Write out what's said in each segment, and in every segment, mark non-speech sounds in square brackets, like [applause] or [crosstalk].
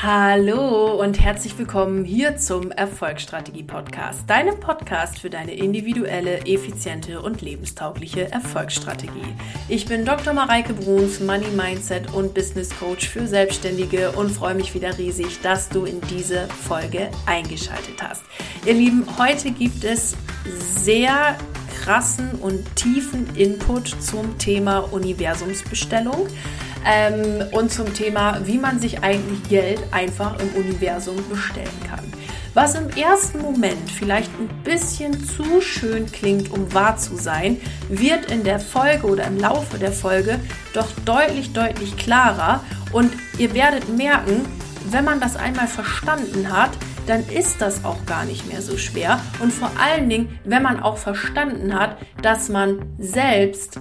Hallo und herzlich willkommen hier zum Erfolgsstrategie Podcast, deinem Podcast für deine individuelle, effiziente und lebenstaugliche Erfolgsstrategie. Ich bin Dr. Mareike Bruns, Money Mindset und Business Coach für Selbstständige und freue mich wieder riesig, dass du in diese Folge eingeschaltet hast. Ihr Lieben, heute gibt es sehr krassen und tiefen Input zum Thema Universumsbestellung ähm, und zum Thema, wie man sich eigentlich Geld einfach im Universum bestellen kann. Was im ersten Moment vielleicht ein bisschen zu schön klingt, um wahr zu sein, wird in der Folge oder im Laufe der Folge doch deutlich, deutlich klarer und ihr werdet merken, wenn man das einmal verstanden hat, dann ist das auch gar nicht mehr so schwer. Und vor allen Dingen, wenn man auch verstanden hat, dass man selbst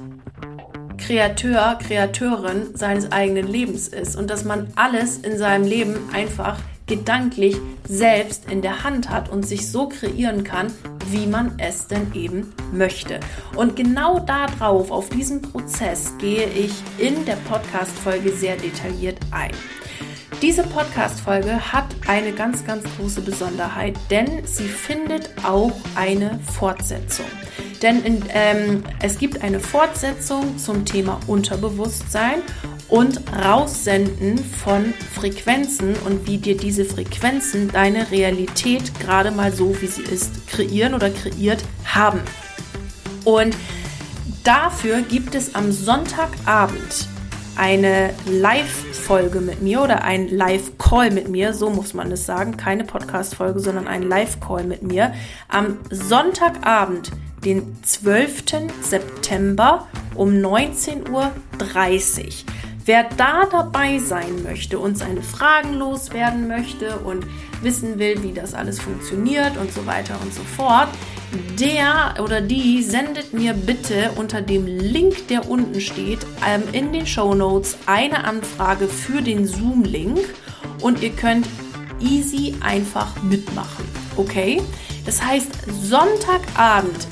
Kreateur, Kreateurin seines eigenen Lebens ist und dass man alles in seinem Leben einfach gedanklich selbst in der Hand hat und sich so kreieren kann, wie man es denn eben möchte. Und genau darauf, auf diesen Prozess, gehe ich in der Podcast-Folge sehr detailliert ein. Diese Podcast-Folge hat eine ganz, ganz große Besonderheit, denn sie findet auch eine Fortsetzung. Denn in, ähm, es gibt eine Fortsetzung zum Thema Unterbewusstsein und Raussenden von Frequenzen und wie dir diese Frequenzen deine Realität gerade mal so, wie sie ist, kreieren oder kreiert haben. Und dafür gibt es am Sonntagabend eine Live-Folge mit mir oder ein Live-Call mit mir, so muss man es sagen, keine Podcast-Folge, sondern ein Live-Call mit mir am Sonntagabend, den 12. September um 19.30 Uhr. Wer da dabei sein möchte und seine Fragen loswerden möchte und wissen will, wie das alles funktioniert und so weiter und so fort, der oder die sendet mir bitte unter dem Link, der unten steht, ähm, in den Show Notes eine Anfrage für den Zoom-Link und ihr könnt easy einfach mitmachen. Okay? Das heißt, Sonntagabend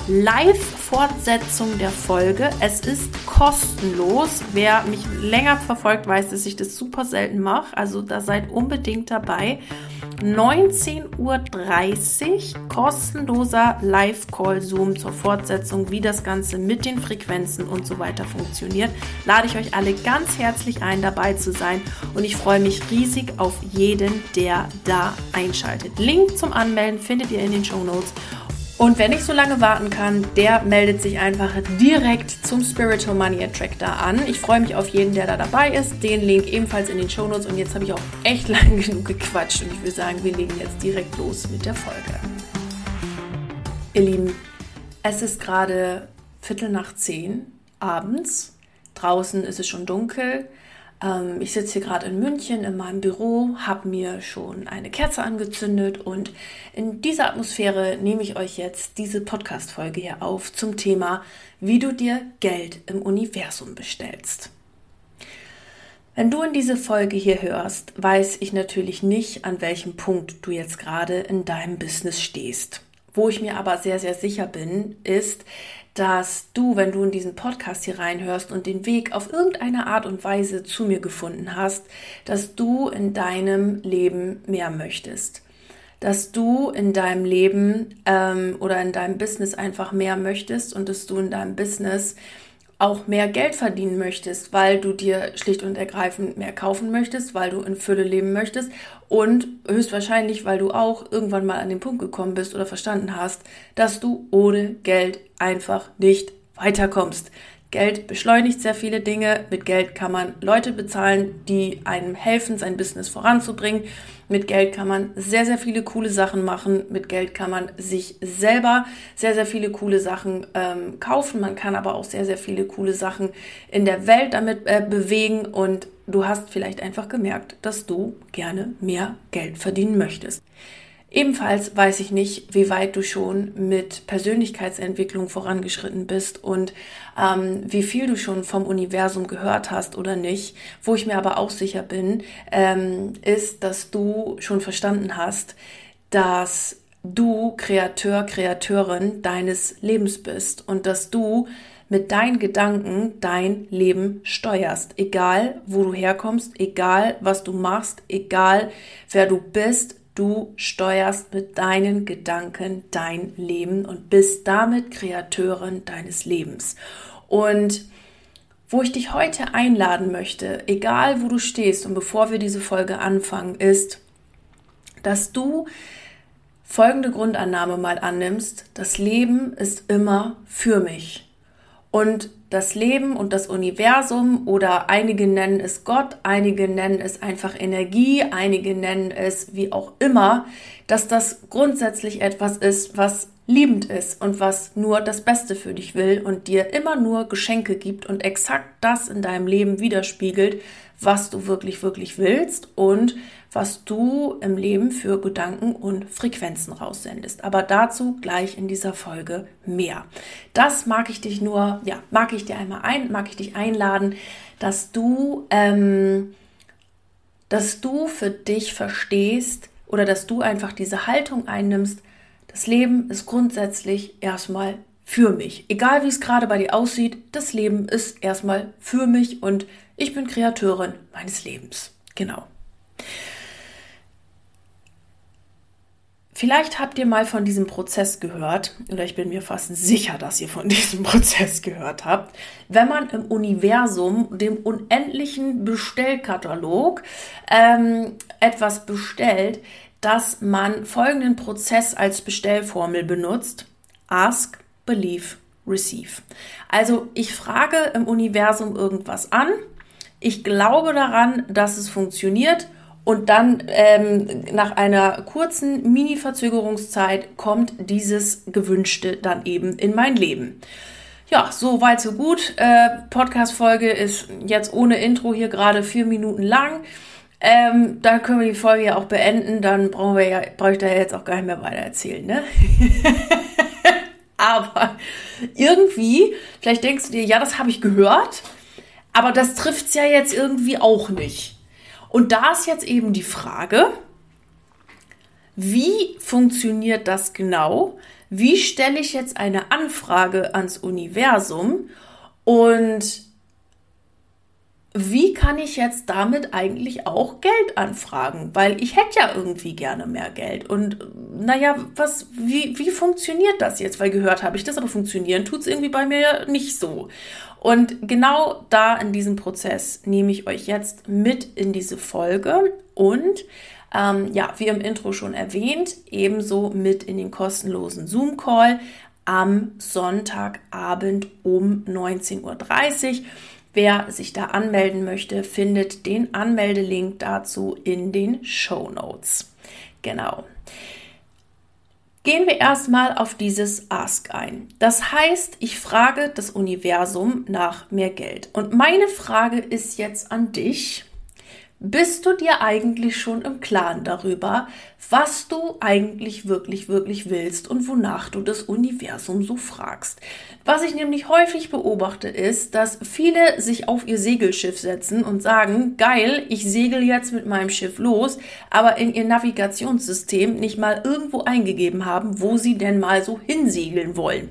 Live-Fortsetzung der Folge. Es ist kostenlos. Wer mich länger verfolgt, weiß, dass ich das super selten mache. Also da seid unbedingt dabei. 19.30 Uhr kostenloser Live-Call-Zoom zur Fortsetzung, wie das Ganze mit den Frequenzen und so weiter funktioniert. Lade ich euch alle ganz herzlich ein, dabei zu sein und ich freue mich riesig auf jeden, der da einschaltet. Link zum Anmelden findet ihr in den Show Notes und wer nicht so lange warten kann, der meldet sich einfach direkt zum Spiritual Money Attractor an. Ich freue mich auf jeden, der da dabei ist. Den Link ebenfalls in den Show Notes. Und jetzt habe ich auch echt [laughs] lang genug gequatscht. Und ich würde sagen, wir legen jetzt direkt los mit der Folge. Ihr Lieben, es ist gerade Viertel nach zehn abends. Draußen ist es schon dunkel. Ähm, ich sitze hier gerade in München in meinem Büro, habe mir schon eine Kerze angezündet und in dieser Atmosphäre nehme ich euch jetzt diese Podcast-Folge hier auf zum Thema, wie du dir Geld im Universum bestellst. Wenn du in diese Folge hier hörst, weiß ich natürlich nicht, an welchem Punkt du jetzt gerade in deinem Business stehst. Wo ich mir aber sehr, sehr sicher bin, ist, dass du, wenn du in diesen Podcast hier reinhörst und den Weg auf irgendeine Art und Weise zu mir gefunden hast, dass du in deinem Leben mehr möchtest. Dass du in deinem Leben ähm, oder in deinem Business einfach mehr möchtest und dass du in deinem Business auch mehr Geld verdienen möchtest, weil du dir schlicht und ergreifend mehr kaufen möchtest, weil du in Fülle leben möchtest und höchstwahrscheinlich, weil du auch irgendwann mal an den Punkt gekommen bist oder verstanden hast, dass du ohne Geld einfach nicht weiterkommst. Geld beschleunigt sehr viele Dinge. Mit Geld kann man Leute bezahlen, die einem helfen, sein Business voranzubringen. Mit Geld kann man sehr, sehr viele coole Sachen machen. Mit Geld kann man sich selber sehr, sehr viele coole Sachen ähm, kaufen. Man kann aber auch sehr, sehr viele coole Sachen in der Welt damit äh, bewegen. Und du hast vielleicht einfach gemerkt, dass du gerne mehr Geld verdienen möchtest. Ebenfalls weiß ich nicht, wie weit du schon mit Persönlichkeitsentwicklung vorangeschritten bist und ähm, wie viel du schon vom Universum gehört hast oder nicht. Wo ich mir aber auch sicher bin, ähm, ist, dass du schon verstanden hast, dass du Kreateur, Kreateurin deines Lebens bist und dass du mit deinen Gedanken dein Leben steuerst. Egal, wo du herkommst, egal, was du machst, egal, wer du bist, du steuerst mit deinen Gedanken dein Leben und bist damit Kreateurin deines Lebens. Und wo ich dich heute einladen möchte, egal wo du stehst und bevor wir diese Folge anfangen, ist, dass du folgende Grundannahme mal annimmst. Das Leben ist immer für mich. Und das Leben und das Universum oder einige nennen es Gott, einige nennen es einfach Energie, einige nennen es wie auch immer, dass das grundsätzlich etwas ist, was liebend ist und was nur das Beste für dich will und dir immer nur Geschenke gibt und exakt das in deinem Leben widerspiegelt, was du wirklich, wirklich willst und was du im Leben für Gedanken und Frequenzen raussendest. Aber dazu gleich in dieser Folge mehr. Das mag ich dich nur, ja, mag ich dir einmal ein, mag ich dich einladen, dass du, ähm, dass du für dich verstehst oder dass du einfach diese Haltung einnimmst, das Leben ist grundsätzlich erstmal für mich. Egal wie es gerade bei dir aussieht, das Leben ist erstmal für mich und ich bin Kreateurin meines Lebens. Genau. Vielleicht habt ihr mal von diesem Prozess gehört, oder ich bin mir fast sicher, dass ihr von [laughs] diesem Prozess gehört habt. Wenn man im Universum, dem unendlichen Bestellkatalog, ähm, etwas bestellt, dass man folgenden Prozess als Bestellformel benutzt. Ask, Believe, Receive. Also ich frage im Universum irgendwas an, ich glaube daran, dass es funktioniert und dann ähm, nach einer kurzen Mini-Verzögerungszeit kommt dieses Gewünschte dann eben in mein Leben. Ja, so weit, so gut. Äh, Podcast-Folge ist jetzt ohne Intro hier gerade vier Minuten lang. Ähm, da können wir die Folge ja auch beenden, dann brauchen wir ja, brauche ich da jetzt auch gar nicht mehr weiter erzählen, ne? [laughs] aber irgendwie, vielleicht denkst du dir, ja, das habe ich gehört, aber das trifft es ja jetzt irgendwie auch nicht. Und da ist jetzt eben die Frage, wie funktioniert das genau? Wie stelle ich jetzt eine Anfrage ans Universum und wie kann ich jetzt damit eigentlich auch Geld anfragen? Weil ich hätte ja irgendwie gerne mehr Geld. Und naja, was, wie, wie funktioniert das jetzt? Weil gehört habe ich das, aber funktionieren tut es irgendwie bei mir nicht so. Und genau da in diesem Prozess nehme ich euch jetzt mit in diese Folge und ähm, ja, wie im Intro schon erwähnt, ebenso mit in den kostenlosen Zoom-Call am Sonntagabend um 19.30 Uhr. Wer sich da anmelden möchte, findet den Anmeldelink dazu in den Show Notes. Genau. Gehen wir erstmal auf dieses Ask ein. Das heißt, ich frage das Universum nach mehr Geld. Und meine Frage ist jetzt an dich. Bist du dir eigentlich schon im Klaren darüber, was du eigentlich wirklich, wirklich willst und wonach du das Universum so fragst? Was ich nämlich häufig beobachte, ist, dass viele sich auf ihr Segelschiff setzen und sagen, geil, ich segel jetzt mit meinem Schiff los, aber in ihr Navigationssystem nicht mal irgendwo eingegeben haben, wo sie denn mal so hinsegeln wollen.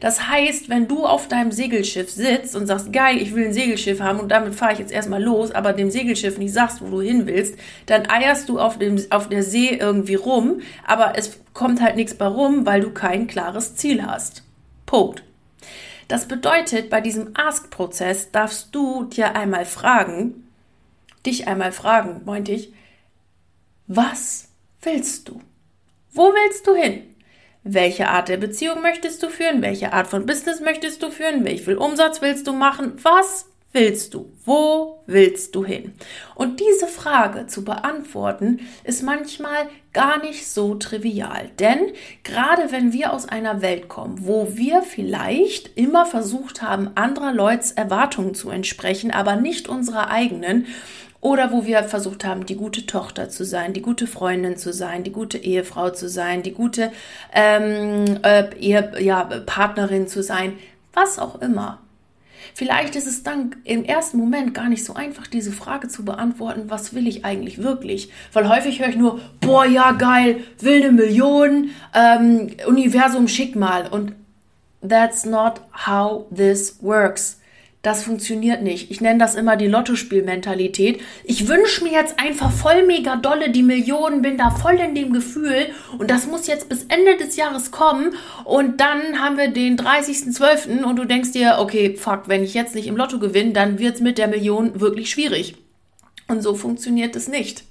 Das heißt, wenn du auf deinem Segelschiff sitzt und sagst, geil, ich will ein Segelschiff haben und damit fahre ich jetzt erstmal los, aber dem Segelschiff nicht sagst, wo du hin willst, dann eierst du auf, dem, auf der See irgendwie rum, aber es kommt halt nichts bei rum, weil du kein klares Ziel hast. Punkt. Das bedeutet, bei diesem Ask-Prozess darfst du dir einmal fragen, dich einmal fragen, meinte ich, was willst du? Wo willst du hin? Welche Art der Beziehung möchtest du führen? Welche Art von Business möchtest du führen? Wie viel Umsatz willst du machen? Was willst du? Wo willst du hin? Und diese Frage zu beantworten ist manchmal gar nicht so trivial. Denn gerade wenn wir aus einer Welt kommen, wo wir vielleicht immer versucht haben, anderer Leuts Erwartungen zu entsprechen, aber nicht unserer eigenen, oder wo wir versucht haben, die gute Tochter zu sein, die gute Freundin zu sein, die gute Ehefrau zu sein, die gute ähm, äh, Ehe, ja, Partnerin zu sein, was auch immer. Vielleicht ist es dann im ersten Moment gar nicht so einfach, diese Frage zu beantworten, was will ich eigentlich wirklich? Weil häufig höre ich nur, boah, ja, geil, wilde Millionen, ähm, Universum, schick mal. Und that's not how this works. Das funktioniert nicht. Ich nenne das immer die Lottospielmentalität. Ich wünsche mir jetzt einfach voll mega dolle die Millionen, bin da voll in dem Gefühl und das muss jetzt bis Ende des Jahres kommen und dann haben wir den 30.12. und du denkst dir, okay, fuck, wenn ich jetzt nicht im Lotto gewinne, dann wird es mit der Million wirklich schwierig. Und so funktioniert es nicht.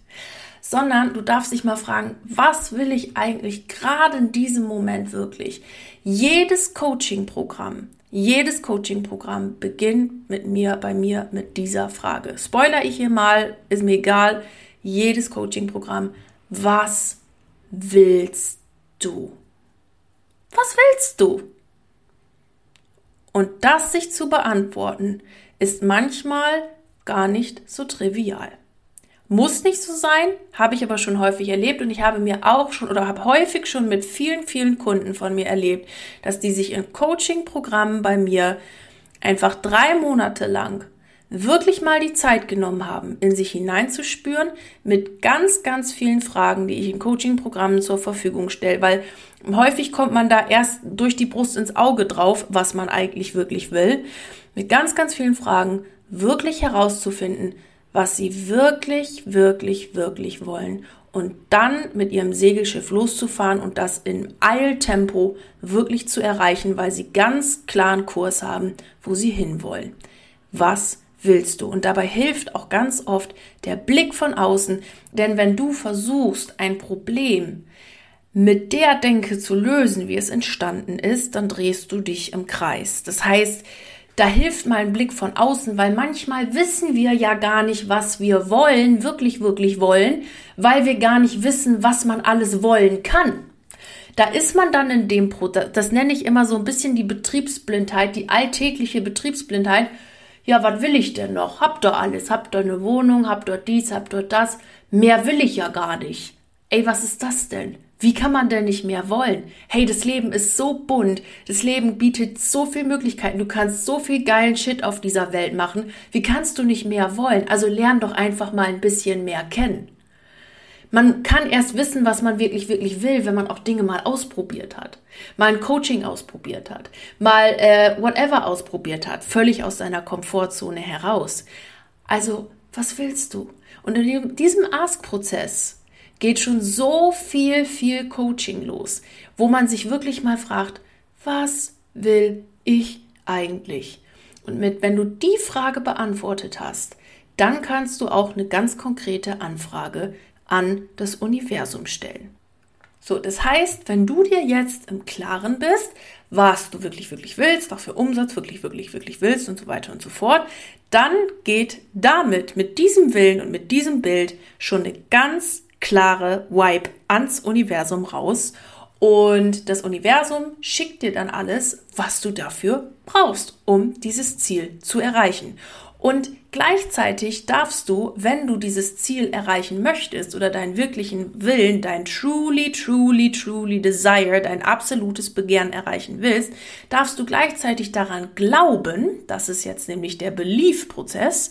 Sondern du darfst dich mal fragen, was will ich eigentlich gerade in diesem Moment wirklich? Jedes Coaching-Programm, jedes Coaching-Programm beginnt mit mir, bei mir mit dieser Frage. Spoiler ich hier mal, ist mir egal. Jedes Coaching-Programm, was willst du? Was willst du? Und das sich zu beantworten, ist manchmal gar nicht so trivial. Muss nicht so sein, habe ich aber schon häufig erlebt und ich habe mir auch schon oder habe häufig schon mit vielen, vielen Kunden von mir erlebt, dass die sich in Coaching-Programmen bei mir einfach drei Monate lang wirklich mal die Zeit genommen haben, in sich hineinzuspüren mit ganz, ganz vielen Fragen, die ich in Coaching-Programmen zur Verfügung stelle, weil häufig kommt man da erst durch die Brust ins Auge drauf, was man eigentlich wirklich will, mit ganz, ganz vielen Fragen wirklich herauszufinden, was sie wirklich, wirklich, wirklich wollen und dann mit ihrem Segelschiff loszufahren und das in Eiltempo wirklich zu erreichen, weil sie ganz klaren Kurs haben, wo sie hinwollen. Was willst du? Und dabei hilft auch ganz oft der Blick von außen, denn wenn du versuchst, ein Problem mit der Denke zu lösen, wie es entstanden ist, dann drehst du dich im Kreis. Das heißt, da hilft mal ein Blick von außen, weil manchmal wissen wir ja gar nicht, was wir wollen, wirklich, wirklich wollen, weil wir gar nicht wissen, was man alles wollen kann. Da ist man dann in dem, Pro das nenne ich immer so ein bisschen die Betriebsblindheit, die alltägliche Betriebsblindheit. Ja, was will ich denn noch? Hab doch alles, hab doch eine Wohnung, hab dort dies, hab dort das. Mehr will ich ja gar nicht. Ey, was ist das denn? Wie kann man denn nicht mehr wollen? Hey, das Leben ist so bunt. Das Leben bietet so viele Möglichkeiten. Du kannst so viel geilen Shit auf dieser Welt machen. Wie kannst du nicht mehr wollen? Also lern doch einfach mal ein bisschen mehr kennen. Man kann erst wissen, was man wirklich, wirklich will, wenn man auch Dinge mal ausprobiert hat. Mal ein Coaching ausprobiert hat. Mal äh, whatever ausprobiert hat. Völlig aus seiner Komfortzone heraus. Also, was willst du? Und in diesem Ask-Prozess geht schon so viel, viel Coaching los, wo man sich wirklich mal fragt, was will ich eigentlich? Und mit, wenn du die Frage beantwortet hast, dann kannst du auch eine ganz konkrete Anfrage an das Universum stellen. So, das heißt, wenn du dir jetzt im Klaren bist, was du wirklich, wirklich willst, was für Umsatz wirklich, wirklich, wirklich willst und so weiter und so fort, dann geht damit, mit diesem Willen und mit diesem Bild schon eine ganz klare Vibe ans Universum raus und das Universum schickt dir dann alles, was du dafür brauchst, um dieses Ziel zu erreichen. Und gleichzeitig darfst du, wenn du dieses Ziel erreichen möchtest oder deinen wirklichen Willen, dein truly, truly, truly desire, dein absolutes Begehren erreichen willst, darfst du gleichzeitig daran glauben, das ist jetzt nämlich der Belief-Prozess,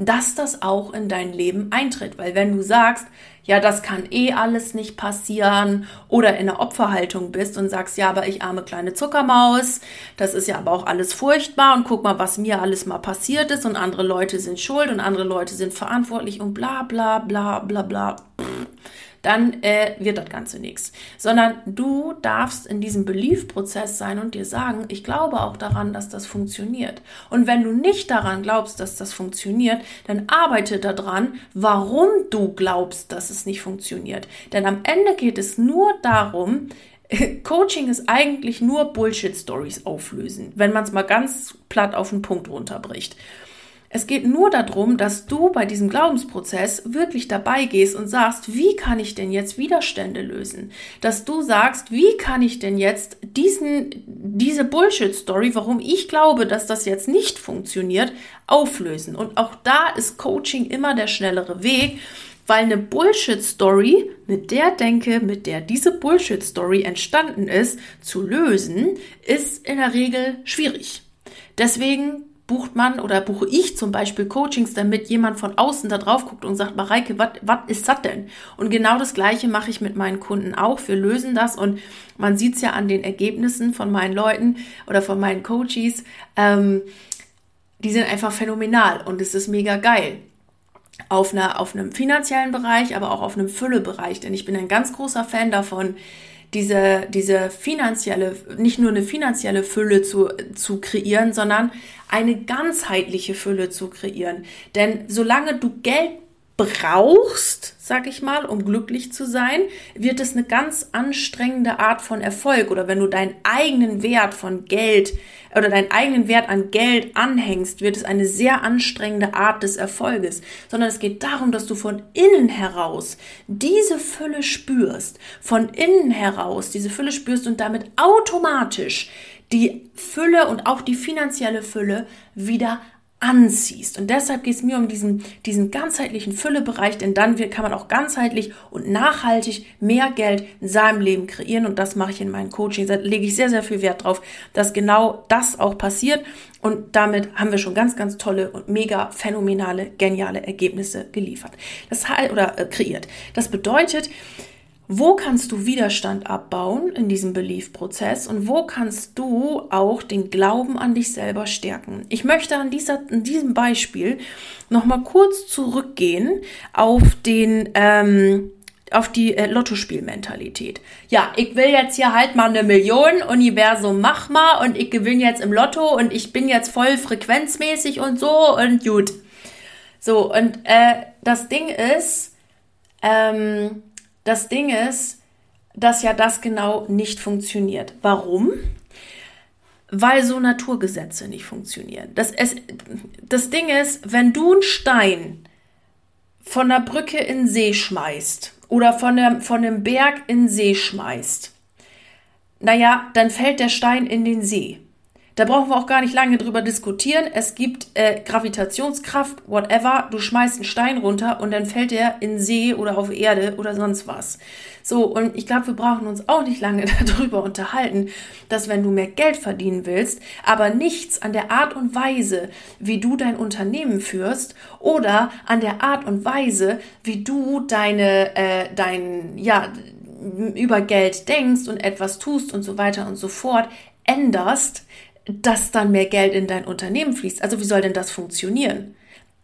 dass das auch in dein Leben eintritt. Weil wenn du sagst, ja, das kann eh alles nicht passieren oder in der Opferhaltung bist und sagst, ja, aber ich arme kleine Zuckermaus, das ist ja aber auch alles furchtbar und guck mal, was mir alles mal passiert ist und andere Leute sind schuld und andere Leute sind verantwortlich und bla bla bla bla bla. Pff dann äh, wird das Ganze nichts. Sondern du darfst in diesem Belief-Prozess sein und dir sagen, ich glaube auch daran, dass das funktioniert. Und wenn du nicht daran glaubst, dass das funktioniert, dann arbeite daran, warum du glaubst, dass es nicht funktioniert. Denn am Ende geht es nur darum, [laughs] Coaching ist eigentlich nur Bullshit-Stories auflösen, wenn man es mal ganz platt auf den Punkt runterbricht. Es geht nur darum, dass du bei diesem Glaubensprozess wirklich dabei gehst und sagst, wie kann ich denn jetzt Widerstände lösen? Dass du sagst, wie kann ich denn jetzt diesen, diese Bullshit-Story, warum ich glaube, dass das jetzt nicht funktioniert, auflösen? Und auch da ist Coaching immer der schnellere Weg, weil eine Bullshit-Story mit der Denke, mit der diese Bullshit-Story entstanden ist, zu lösen, ist in der Regel schwierig. Deswegen bucht man oder buche ich zum Beispiel Coachings, damit jemand von außen da drauf guckt und sagt, Mareike, was ist das denn? Und genau das Gleiche mache ich mit meinen Kunden auch. Wir lösen das und man sieht es ja an den Ergebnissen von meinen Leuten oder von meinen Coaches. Ähm, die sind einfach phänomenal und es ist mega geil. Auf, einer, auf einem finanziellen Bereich, aber auch auf einem Füllebereich, denn ich bin ein ganz großer Fan davon, diese, diese finanzielle, nicht nur eine finanzielle Fülle zu, zu kreieren, sondern eine ganzheitliche Fülle zu kreieren. Denn solange du Geld brauchst, sag ich mal, um glücklich zu sein, wird es eine ganz anstrengende Art von Erfolg. Oder wenn du deinen eigenen Wert von Geld oder deinen eigenen Wert an Geld anhängst, wird es eine sehr anstrengende Art des Erfolges, sondern es geht darum, dass du von innen heraus diese Fülle spürst, von innen heraus diese Fülle spürst und damit automatisch die Fülle und auch die finanzielle Fülle wieder anziehst. Und deshalb geht es mir um diesen, diesen ganzheitlichen Füllebereich, denn dann kann man auch ganzheitlich und nachhaltig mehr Geld in seinem Leben kreieren. Und das mache ich in meinen Coachings. Da lege ich sehr, sehr viel Wert drauf, dass genau das auch passiert. Und damit haben wir schon ganz, ganz tolle und mega phänomenale, geniale Ergebnisse geliefert. Das oder äh, kreiert. Das bedeutet, wo kannst du Widerstand abbauen in diesem Belief-Prozess und wo kannst du auch den Glauben an dich selber stärken? Ich möchte an, dieser, in diesem Beispiel nochmal kurz zurückgehen auf den, ähm, auf die äh, Lottospielmentalität. Ja, ich will jetzt hier halt mal eine Million, Universum mach mal und ich gewinne jetzt im Lotto und ich bin jetzt voll frequenzmäßig und so und gut. So, und äh, das Ding ist, ähm, das Ding ist, dass ja das genau nicht funktioniert. Warum? Weil so Naturgesetze nicht funktionieren. Das, es, das Ding ist, wenn du einen Stein von der Brücke in den See schmeißt oder von, der, von einem Berg in den See schmeißt, naja, dann fällt der Stein in den See. Da brauchen wir auch gar nicht lange drüber diskutieren. Es gibt äh, Gravitationskraft, whatever. Du schmeißt einen Stein runter und dann fällt er in See oder auf Erde oder sonst was. So, und ich glaube, wir brauchen uns auch nicht lange [laughs] darüber unterhalten, dass wenn du mehr Geld verdienen willst, aber nichts an der Art und Weise, wie du dein Unternehmen führst oder an der Art und Weise, wie du deine, äh, dein, ja, über Geld denkst und etwas tust und so weiter und so fort, änderst, dass dann mehr Geld in dein Unternehmen fließt. Also wie soll denn das funktionieren?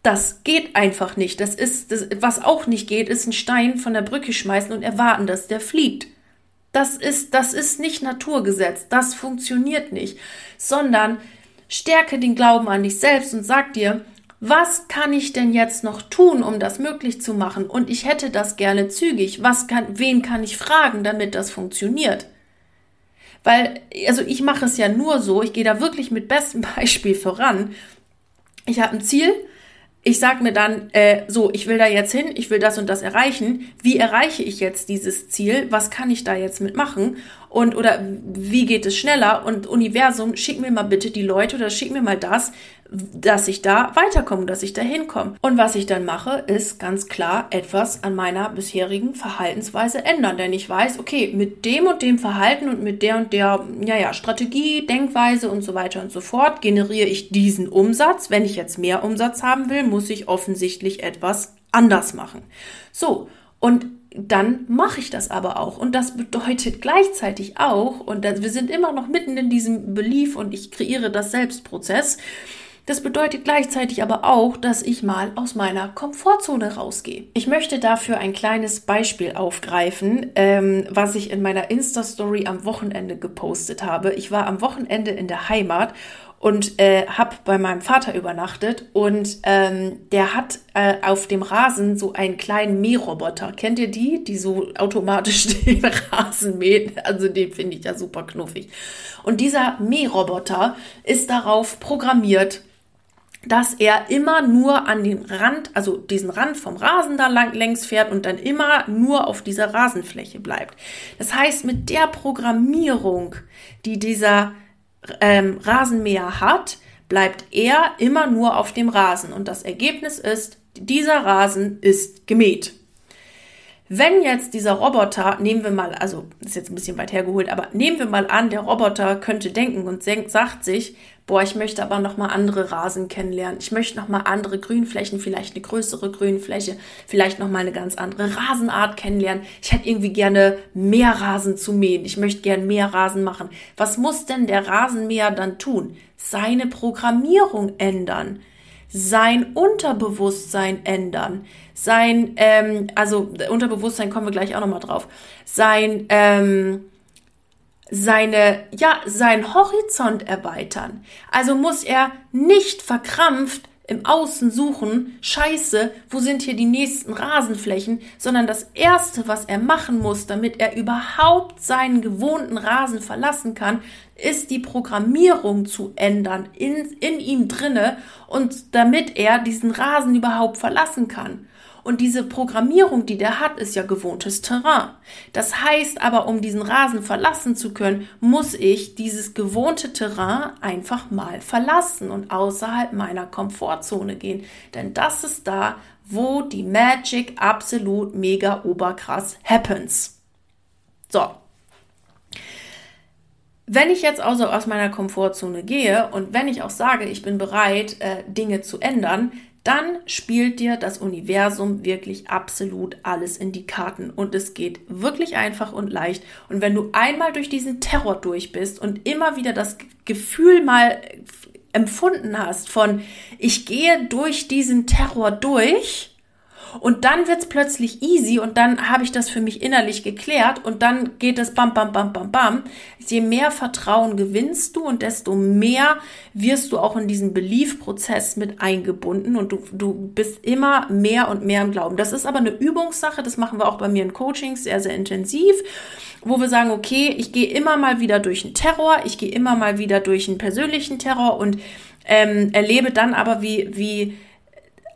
Das geht einfach nicht. Das ist, das, was auch nicht geht, ist einen Stein von der Brücke schmeißen und erwarten, dass der fliegt. Das ist, das ist nicht Naturgesetz. Das funktioniert nicht. Sondern stärke den Glauben an dich selbst und sag dir, was kann ich denn jetzt noch tun, um das möglich zu machen? Und ich hätte das gerne zügig. Was kann, wen kann ich fragen, damit das funktioniert? Weil, also ich mache es ja nur so, ich gehe da wirklich mit bestem [laughs] Beispiel voran. Ich habe ein Ziel, ich sage mir dann, äh, so, ich will da jetzt hin, ich will das und das erreichen. Wie erreiche ich jetzt dieses Ziel? Was kann ich da jetzt mitmachen? Und oder wie geht es schneller? Und Universum, schick mir mal bitte die Leute oder schick mir mal das, dass ich da weiterkomme, dass ich da hinkomme. Und was ich dann mache, ist ganz klar etwas an meiner bisherigen Verhaltensweise ändern. Denn ich weiß, okay, mit dem und dem Verhalten und mit der und der, ja, ja, Strategie, Denkweise und so weiter und so fort generiere ich diesen Umsatz. Wenn ich jetzt mehr Umsatz haben will, muss ich offensichtlich etwas anders machen. So. Und dann mache ich das aber auch. Und das bedeutet [laughs] gleichzeitig auch, und wir sind immer noch mitten in diesem Belief und ich kreiere das Selbstprozess, das bedeutet gleichzeitig aber auch, dass ich mal aus meiner Komfortzone rausgehe. Ich möchte dafür ein kleines Beispiel aufgreifen, ähm, was ich in meiner Insta-Story am Wochenende gepostet habe. Ich war am Wochenende in der Heimat und äh, habe bei meinem Vater übernachtet und ähm, der hat äh, auf dem Rasen so einen kleinen Mähroboter. Kennt ihr die, die so automatisch [laughs] den Rasen mähen? Also den finde ich ja super knuffig. Und dieser Mähroboter ist darauf programmiert, dass er immer nur an den Rand, also diesen Rand vom Rasen da lang längs fährt und dann immer nur auf dieser Rasenfläche bleibt. Das heißt, mit der Programmierung, die dieser ähm, Rasenmäher hat, bleibt er immer nur auf dem Rasen und das Ergebnis ist, dieser Rasen ist gemäht. wenn jetzt dieser Roboter, nehmen wir mal, also ist jetzt ein bisschen weit hergeholt, aber nehmen wir mal an, der Roboter könnte denken und sagt sich, boah, ich möchte aber noch mal andere Rasen kennenlernen. Ich möchte noch mal andere Grünflächen, vielleicht eine größere Grünfläche, vielleicht noch mal eine ganz andere Rasenart kennenlernen. Ich hätte irgendwie gerne mehr Rasen zu mähen. Ich möchte gerne mehr Rasen machen. Was muss denn der Rasenmäher dann tun? Seine Programmierung ändern sein Unterbewusstsein ändern, sein, ähm, also Unterbewusstsein kommen wir gleich auch nochmal drauf, sein, ähm, seine, ja, sein Horizont erweitern. Also muss er nicht verkrampft im Außen suchen, scheiße, wo sind hier die nächsten Rasenflächen, sondern das Erste, was er machen muss, damit er überhaupt seinen gewohnten Rasen verlassen kann, ist die Programmierung zu ändern in, in ihm drinne und damit er diesen Rasen überhaupt verlassen kann. Und diese Programmierung, die der hat, ist ja gewohntes Terrain. Das heißt aber, um diesen Rasen verlassen zu können, muss ich dieses gewohnte Terrain einfach mal verlassen und außerhalb meiner Komfortzone gehen. Denn das ist da, wo die Magic absolut mega oberkrass happens. So, wenn ich jetzt also aus meiner Komfortzone gehe und wenn ich auch sage, ich bin bereit, äh, Dinge zu ändern, dann spielt dir das Universum wirklich absolut alles in die Karten und es geht wirklich einfach und leicht. Und wenn du einmal durch diesen Terror durch bist und immer wieder das Gefühl mal empfunden hast von, ich gehe durch diesen Terror durch, und dann wird's plötzlich easy und dann habe ich das für mich innerlich geklärt und dann geht es bam, bam, bam, bam, bam. Je mehr Vertrauen gewinnst du und desto mehr wirst du auch in diesen Belief-Prozess mit eingebunden und du, du bist immer mehr und mehr im Glauben. Das ist aber eine Übungssache, das machen wir auch bei mir in Coachings sehr, sehr intensiv, wo wir sagen, okay, ich gehe immer mal wieder durch einen Terror, ich gehe immer mal wieder durch einen persönlichen Terror und ähm, erlebe dann aber, wie, wie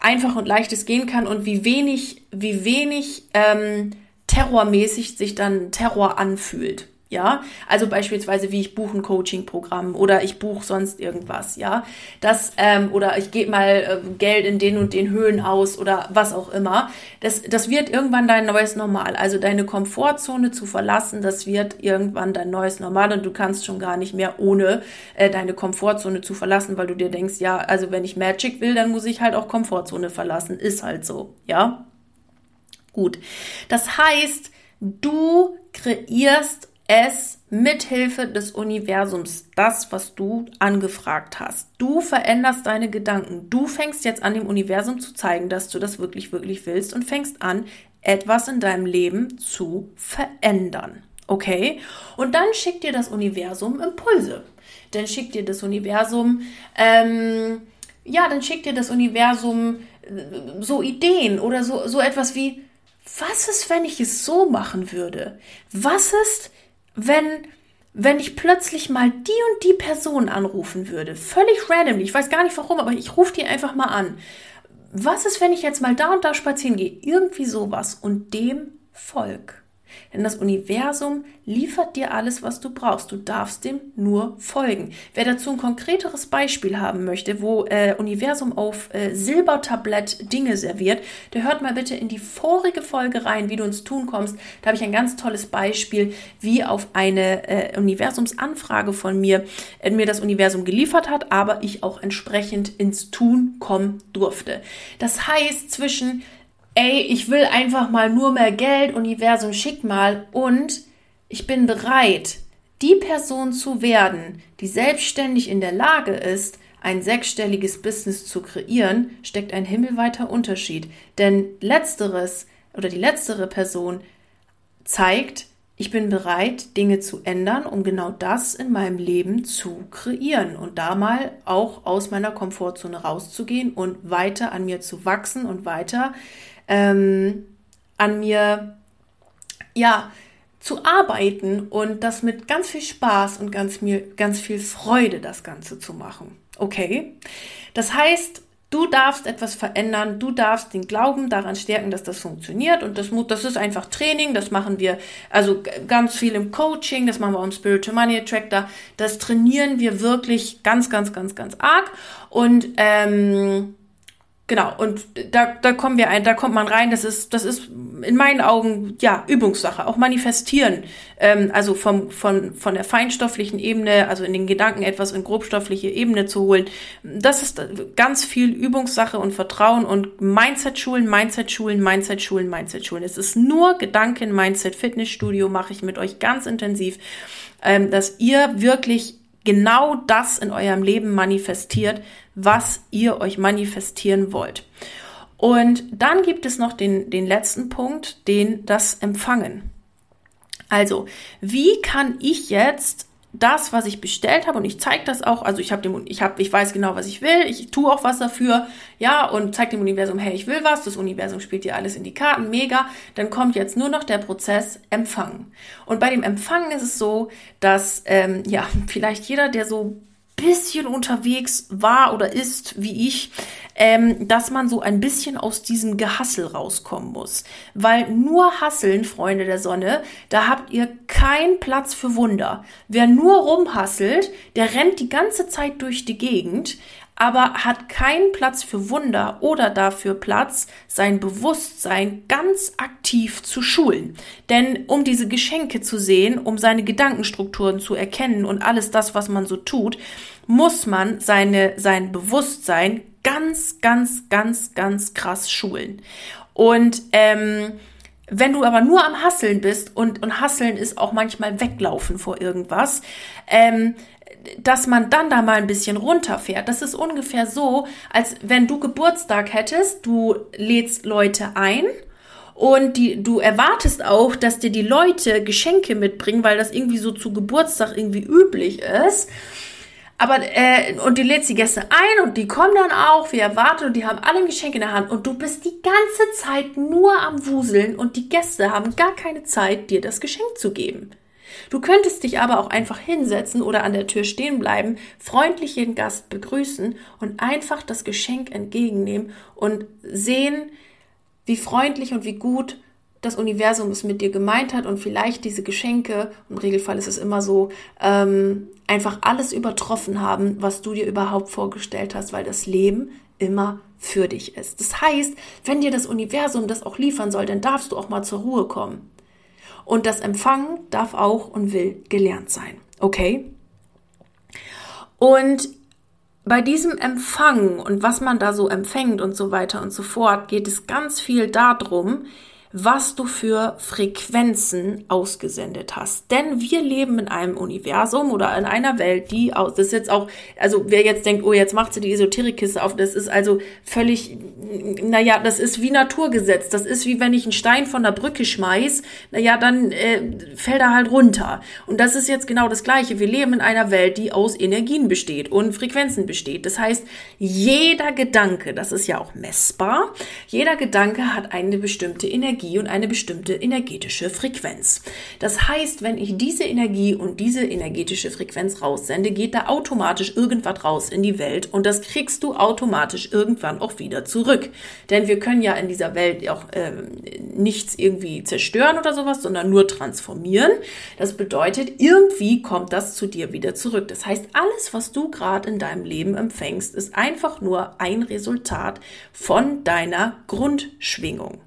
einfach und leicht es gehen kann und wie wenig, wie wenig ähm, terrormäßig sich dann Terror anfühlt. Ja, also beispielsweise wie ich buche ein Coaching-Programm oder ich buche sonst irgendwas, ja. Das, ähm, oder ich gebe mal äh, Geld in den und den Höhen aus oder was auch immer. Das, das wird irgendwann dein neues Normal. Also deine Komfortzone zu verlassen, das wird irgendwann dein neues Normal und du kannst schon gar nicht mehr ohne äh, deine Komfortzone zu verlassen, weil du dir denkst, ja, also wenn ich Magic will, dann muss ich halt auch Komfortzone verlassen. Ist halt so, ja. Gut. Das heißt, du kreierst es mithilfe des Universums, das, was du angefragt hast. Du veränderst deine Gedanken. Du fängst jetzt an, dem Universum zu zeigen, dass du das wirklich, wirklich willst und fängst an, etwas in deinem Leben zu verändern. Okay? Und dann schickt dir das Universum Impulse. Dann schickt dir das Universum, ähm, ja, dann schickt dir das Universum äh, so Ideen oder so, so etwas wie, was ist, wenn ich es so machen würde? Was ist, wenn, wenn ich plötzlich mal die und die Person anrufen würde, völlig randomly, ich weiß gar nicht warum, aber ich rufe die einfach mal an. Was ist, wenn ich jetzt mal da und da spazieren gehe? Irgendwie sowas und dem Volk. Denn das Universum liefert dir alles, was du brauchst. Du darfst dem nur folgen. Wer dazu ein konkreteres Beispiel haben möchte, wo äh, Universum auf äh, Silbertablett Dinge serviert, der hört mal bitte in die vorige Folge rein, wie du ins Tun kommst. Da habe ich ein ganz tolles Beispiel, wie auf eine äh, Universumsanfrage von mir äh, mir das Universum geliefert hat, aber ich auch entsprechend ins Tun kommen durfte. Das heißt, zwischen ey, ich will einfach mal nur mehr Geld, Universum schick mal und ich bin bereit, die Person zu werden, die selbstständig in der Lage ist, ein sechsstelliges Business zu kreieren, steckt ein himmelweiter Unterschied. Denn letzteres oder die letztere Person zeigt, ich bin bereit, Dinge zu ändern, um genau das in meinem Leben zu kreieren und da mal auch aus meiner Komfortzone rauszugehen und weiter an mir zu wachsen und weiter ähm, an mir, ja, zu arbeiten und das mit ganz viel Spaß und ganz, mir, ganz viel Freude das Ganze zu machen. Okay? Das heißt, du darfst etwas verändern, du darfst den Glauben daran stärken, dass das funktioniert und das, das ist einfach Training, das machen wir also ganz viel im Coaching, das machen wir im Spiritual Money Attractor, das trainieren wir wirklich ganz, ganz, ganz, ganz arg und ähm, Genau, und da, da kommen wir ein, da kommt man rein, das ist, das ist in meinen Augen, ja, Übungssache, auch manifestieren. Ähm, also vom, von, von der feinstofflichen Ebene, also in den Gedanken etwas in grobstoffliche Ebene zu holen. Das ist ganz viel Übungssache und Vertrauen und Mindset-Schulen, Mindset-Schulen, Mindset-Schulen, Mindset-Schulen. Es ist nur Gedanken, Mindset, Fitnessstudio mache ich mit euch ganz intensiv, ähm, dass ihr wirklich genau das in eurem Leben manifestiert, was ihr euch manifestieren wollt. Und dann gibt es noch den, den letzten Punkt, den das Empfangen. Also, wie kann ich jetzt das, was ich bestellt habe, und ich zeige das auch, also ich habe dem, ich habe, ich weiß genau, was ich will, ich tue auch was dafür, ja, und zeige dem Universum, hey, ich will was, das Universum spielt dir alles in die Karten, mega, dann kommt jetzt nur noch der Prozess Empfangen. Und bei dem Empfangen ist es so, dass, ähm, ja, [laughs] vielleicht jeder, der so bisschen unterwegs war oder ist, wie ich, ähm, dass man so ein bisschen aus diesem Gehassel rauskommen muss. Weil nur Hasseln, Freunde der Sonne, da habt ihr keinen Platz für Wunder. Wer nur rumhasselt, der rennt die ganze Zeit durch die Gegend, aber hat keinen Platz für Wunder oder dafür Platz, sein Bewusstsein ganz aktiv zu schulen. Denn um diese Geschenke zu sehen, um seine Gedankenstrukturen zu erkennen und alles das, was man so tut, muss man seine, sein Bewusstsein ganz, ganz, ganz, ganz krass schulen. Und ähm, wenn du aber nur am Hasseln bist und, und Hasseln ist auch manchmal weglaufen vor irgendwas, ähm, dass man dann da mal ein bisschen runterfährt. Das ist ungefähr so, als wenn du Geburtstag hättest, du lädst Leute ein und die, du erwartest auch, dass dir die Leute Geschenke mitbringen, weil das irgendwie so zu Geburtstag irgendwie üblich ist. Aber, äh, und die lädst die Gäste ein und die kommen dann auch, wie erwartet, und die haben alle ein Geschenk in der Hand und du bist die ganze Zeit nur am Wuseln und die Gäste haben gar keine Zeit, dir das Geschenk zu geben. Du könntest dich aber auch einfach hinsetzen oder an der Tür stehen bleiben, freundlich jeden Gast begrüßen und einfach das Geschenk entgegennehmen und sehen, wie freundlich und wie gut das Universum es mit dir gemeint hat und vielleicht diese Geschenke, im Regelfall ist es immer so, ähm, einfach alles übertroffen haben, was du dir überhaupt vorgestellt hast, weil das Leben immer für dich ist. Das heißt, wenn dir das Universum das auch liefern soll, dann darfst du auch mal zur Ruhe kommen. Und das Empfangen darf auch und will gelernt sein. Okay? Und bei diesem Empfangen und was man da so empfängt und so weiter und so fort, geht es ganz viel darum, was du für Frequenzen ausgesendet hast. Denn wir leben in einem Universum oder in einer Welt, die aus, das ist jetzt auch, also wer jetzt denkt, oh, jetzt macht sie die Esoterikkiste auf, das ist also völlig, naja, das ist wie Naturgesetz. Das ist wie wenn ich einen Stein von der Brücke schmeiß, naja, dann äh, fällt er halt runter. Und das ist jetzt genau das Gleiche. Wir leben in einer Welt, die aus Energien besteht und Frequenzen besteht. Das heißt, jeder Gedanke, das ist ja auch messbar, jeder Gedanke hat eine bestimmte Energie. Energie und eine bestimmte energetische Frequenz. Das heißt, wenn ich diese Energie und diese energetische Frequenz raussende, geht da automatisch irgendwas raus in die Welt und das kriegst du automatisch irgendwann auch wieder zurück. Denn wir können ja in dieser Welt auch äh, nichts irgendwie zerstören oder sowas, sondern nur transformieren. Das bedeutet, irgendwie kommt das zu dir wieder zurück. Das heißt, alles, was du gerade in deinem Leben empfängst, ist einfach nur ein Resultat von deiner Grundschwingung.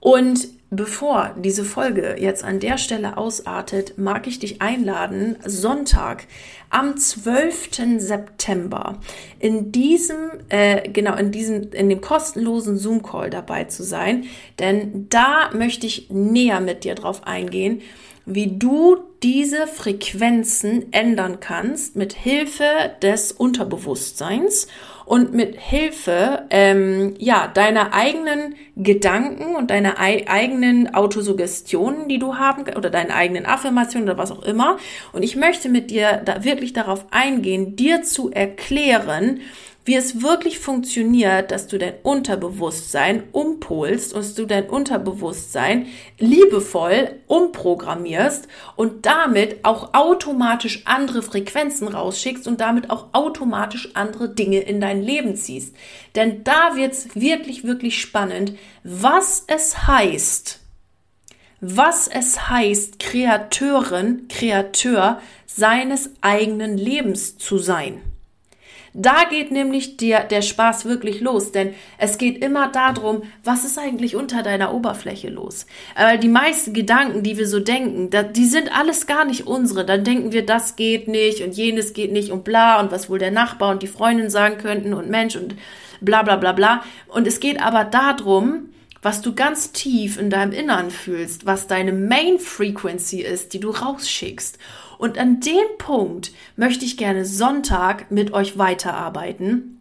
Und bevor diese Folge jetzt an der Stelle ausartet, mag ich dich einladen, Sonntag am 12. September in diesem, äh, genau, in diesem, in dem kostenlosen Zoom-Call dabei zu sein. Denn da möchte ich näher mit dir drauf eingehen, wie du diese Frequenzen ändern kannst mit Hilfe des Unterbewusstseins und mit Hilfe ähm, ja deiner eigenen Gedanken und deiner eigenen Autosuggestionen, die du haben oder deinen eigenen Affirmationen oder was auch immer. Und ich möchte mit dir da wirklich darauf eingehen, dir zu erklären, wie es wirklich funktioniert, dass du dein Unterbewusstsein umpolst und du dein Unterbewusstsein liebevoll umprogrammierst und damit auch automatisch andere Frequenzen rausschickst und damit auch automatisch andere Dinge in dein Leben ziehst. Denn da wird's wirklich, wirklich spannend, was es heißt, was es heißt, Kreateurin, Kreateur seines eigenen Lebens zu sein. Da geht nämlich der, der Spaß wirklich los, denn es geht immer darum, was ist eigentlich unter deiner Oberfläche los? Aber die meisten Gedanken, die wir so denken, die sind alles gar nicht unsere. Dann denken wir, das geht nicht und jenes geht nicht und bla und was wohl der Nachbar und die Freundin sagen könnten und Mensch und bla bla bla bla. Und es geht aber darum, was du ganz tief in deinem Innern fühlst, was deine Main Frequency ist, die du rausschickst. Und an dem Punkt möchte ich gerne Sonntag mit euch weiterarbeiten.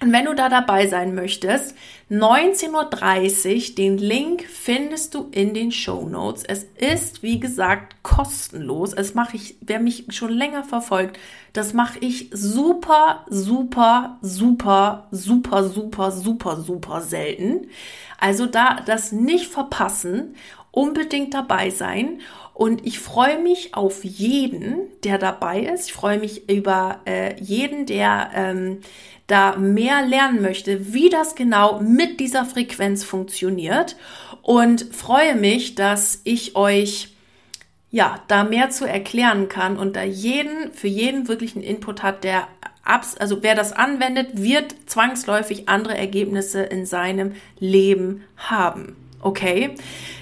Und wenn du da dabei sein möchtest, 19.30 Uhr, den Link findest du in den Show Notes. Es ist, wie gesagt, kostenlos. Es mache ich, wer mich schon länger verfolgt, das mache ich super, super, super, super, super, super, super selten. Also da das nicht verpassen, unbedingt dabei sein. Und ich freue mich auf jeden, der dabei ist. Ich freue mich über äh, jeden, der ähm, da mehr lernen möchte, wie das genau mit dieser Frequenz funktioniert. Und freue mich, dass ich euch ja, da mehr zu erklären kann und da jeden, für jeden wirklich einen Input hat, der also wer das anwendet, wird zwangsläufig andere Ergebnisse in seinem Leben haben. Okay?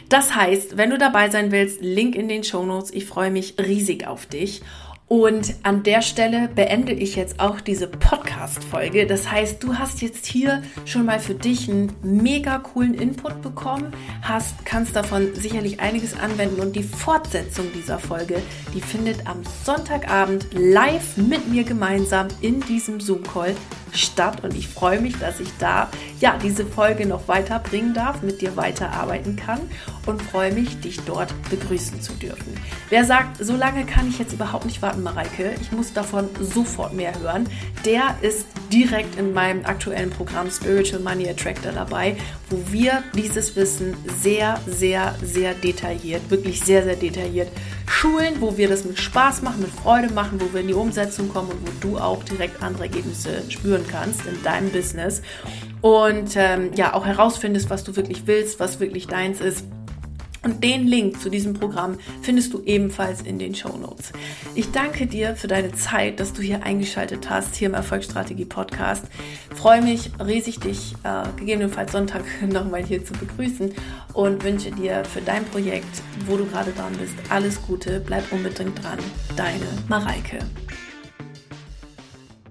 Das heißt, wenn du dabei sein willst, Link in den Show Notes. Ich freue mich riesig auf dich. Und an der Stelle beende ich jetzt auch diese Podcast-Folge. Das heißt, du hast jetzt hier schon mal für dich einen mega coolen Input bekommen, hast, kannst davon sicherlich einiges anwenden und die Fortsetzung dieser Folge, die findet am Sonntagabend live mit mir gemeinsam in diesem Zoom-Call statt und ich freue mich, dass ich da ja diese Folge noch weiterbringen darf, mit dir weiterarbeiten kann und freue mich, dich dort begrüßen zu dürfen. Wer sagt, so lange kann ich jetzt überhaupt nicht warten, Mareike, ich muss davon sofort mehr hören, der ist direkt in meinem aktuellen Programm Spiritual Money Attractor dabei, wo wir dieses Wissen sehr, sehr, sehr detailliert, wirklich sehr, sehr detailliert schulen, wo wir das mit Spaß machen, mit Freude machen, wo wir in die Umsetzung kommen und wo du auch direkt andere Ergebnisse spüren kannst in deinem Business und ähm, ja auch herausfindest, was du wirklich willst, was wirklich deins ist. Und den Link zu diesem Programm findest du ebenfalls in den Show Notes. Ich danke dir für deine Zeit, dass du hier eingeschaltet hast, hier im Erfolgsstrategie Podcast. Freue mich riesig, dich äh, gegebenenfalls Sonntag [laughs] nochmal hier zu begrüßen und wünsche dir für dein Projekt, wo du gerade dran bist, alles Gute. Bleib unbedingt dran. Deine Mareike.